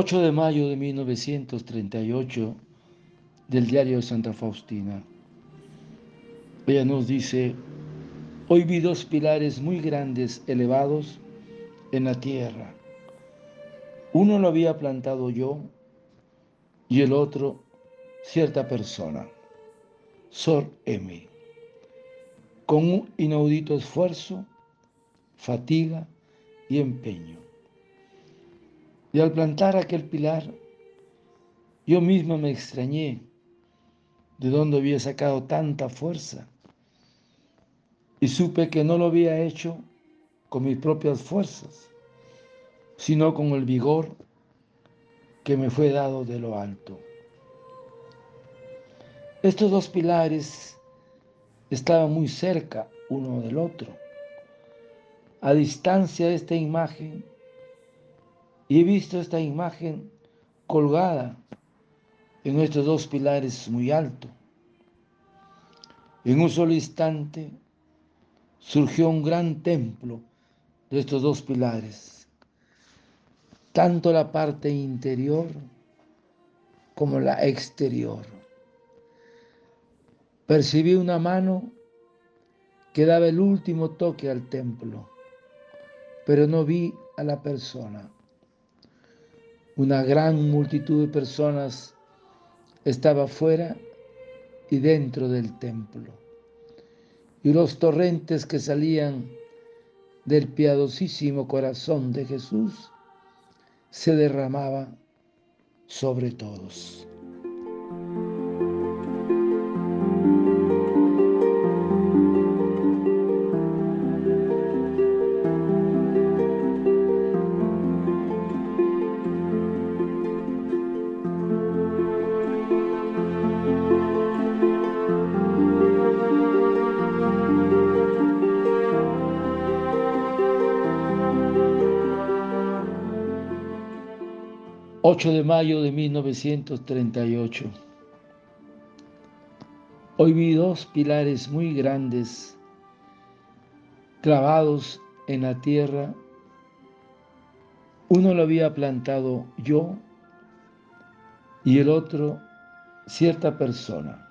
8 de mayo de 1938 del diario de Santa Faustina. Ella nos dice, hoy vi dos pilares muy grandes elevados en la tierra. Uno lo había plantado yo y el otro cierta persona, Sor M, con un inaudito esfuerzo, fatiga y empeño. Y al plantar aquel pilar, yo misma me extrañé de dónde había sacado tanta fuerza. Y supe que no lo había hecho con mis propias fuerzas, sino con el vigor que me fue dado de lo alto. Estos dos pilares estaban muy cerca uno del otro. A distancia de esta imagen, y he visto esta imagen colgada en estos dos pilares muy alto. En un solo instante surgió un gran templo de estos dos pilares, tanto la parte interior como la exterior. Percibí una mano que daba el último toque al templo, pero no vi a la persona. Una gran multitud de personas estaba fuera y dentro del templo. Y los torrentes que salían del piadosísimo corazón de Jesús se derramaban sobre todos. 8 de mayo de 1938. Hoy vi dos pilares muy grandes clavados en la tierra. Uno lo había plantado yo y el otro cierta persona,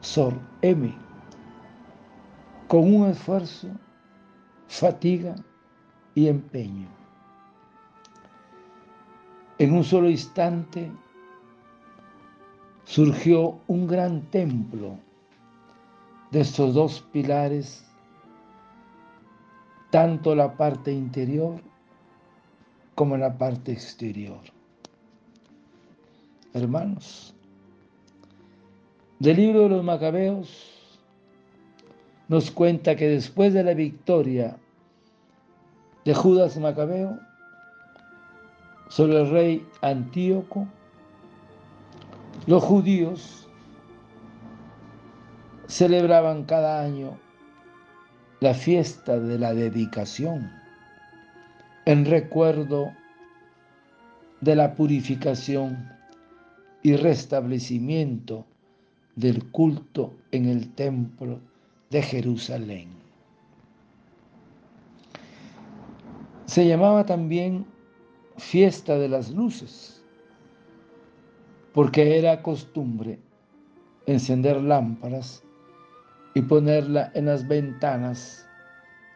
Sor M, con un esfuerzo, fatiga y empeño. En un solo instante surgió un gran templo de estos dos pilares, tanto la parte interior como la parte exterior. Hermanos, del libro de los Macabeos nos cuenta que después de la victoria de Judas Macabeo, sobre el rey Antíoco, los judíos celebraban cada año la fiesta de la dedicación en recuerdo de la purificación y restablecimiento del culto en el templo de Jerusalén. Se llamaba también fiesta de las luces, porque era costumbre encender lámparas y ponerla en las ventanas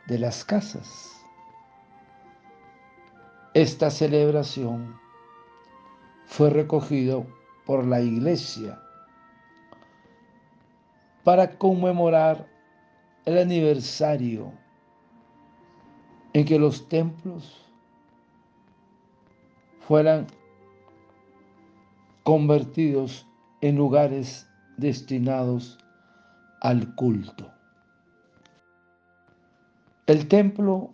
de las casas. Esta celebración fue recogido por la iglesia para conmemorar el aniversario en que los templos fueran convertidos en lugares destinados al culto. El templo,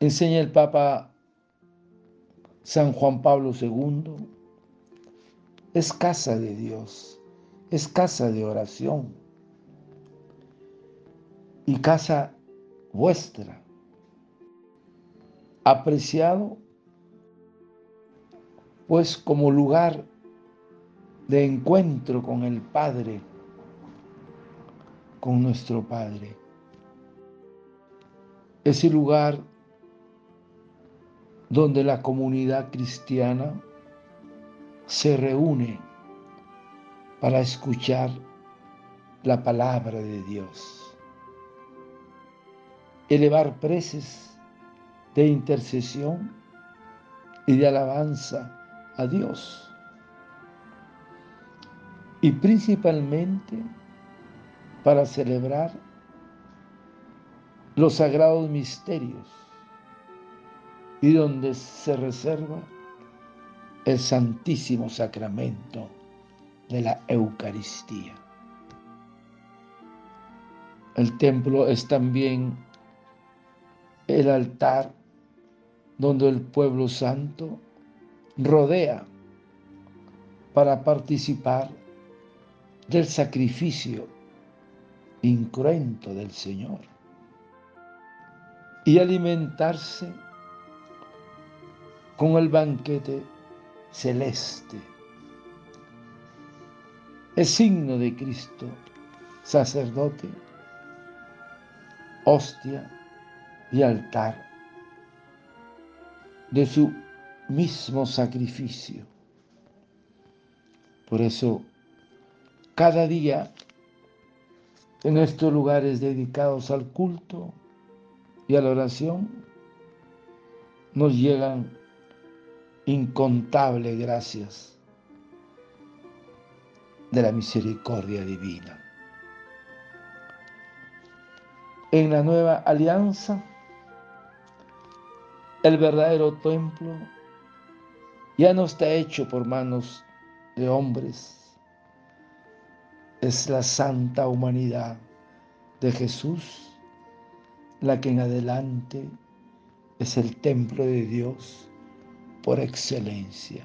enseña el Papa San Juan Pablo II, es casa de Dios, es casa de oración y casa vuestra, apreciado pues como lugar de encuentro con el Padre, con nuestro Padre. Ese lugar donde la comunidad cristiana se reúne para escuchar la palabra de Dios, elevar preces de intercesión y de alabanza a Dios. Y principalmente para celebrar los sagrados misterios y donde se reserva el santísimo sacramento de la Eucaristía. El templo es también el altar donde el pueblo santo rodea para participar del sacrificio incruento del Señor y alimentarse con el banquete celeste. Es signo de Cristo, sacerdote, hostia y altar de su mismo sacrificio. Por eso, cada día en estos lugares dedicados al culto y a la oración, nos llegan incontables gracias de la misericordia divina. En la nueva alianza, el verdadero templo ya no está hecho por manos de hombres, es la santa humanidad de Jesús la que en adelante es el templo de Dios por excelencia.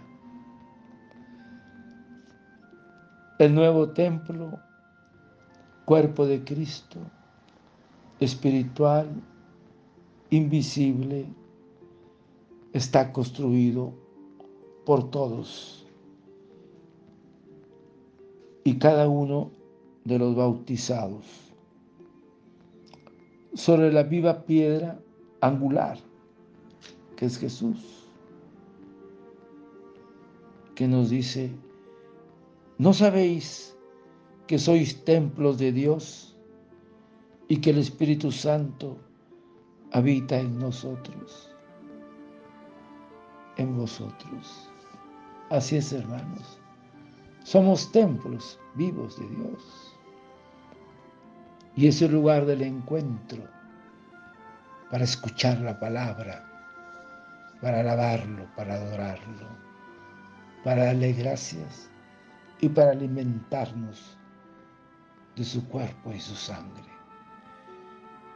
El nuevo templo, cuerpo de Cristo, espiritual, invisible, está construido por todos. Y cada uno de los bautizados sobre la viva piedra angular, que es Jesús, que nos dice, ¿no sabéis que sois templos de Dios y que el Espíritu Santo habita en nosotros? En vosotros. Así es, hermanos. Somos templos vivos de Dios. Y es el lugar del encuentro para escuchar la palabra, para alabarlo, para adorarlo, para darle gracias y para alimentarnos de su cuerpo y su sangre.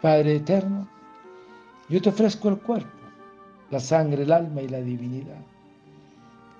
Padre eterno, yo te ofrezco el cuerpo, la sangre, el alma y la divinidad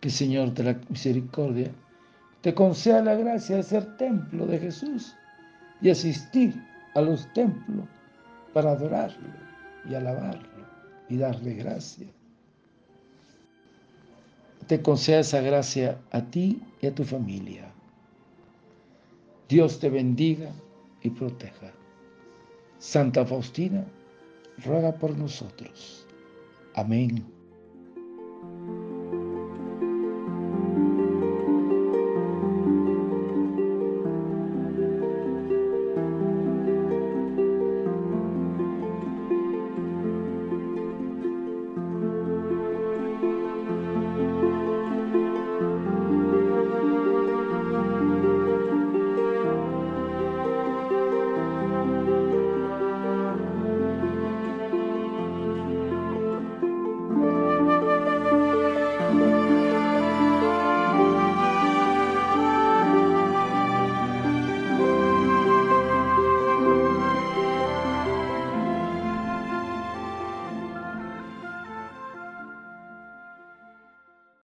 que Señor de la misericordia te conceda la gracia de ser templo de Jesús y asistir a los templos para adorarlo y alabarlo y darle gracia. Te conceda esa gracia a ti y a tu familia. Dios te bendiga y proteja. Santa Faustina, ruega por nosotros. Amén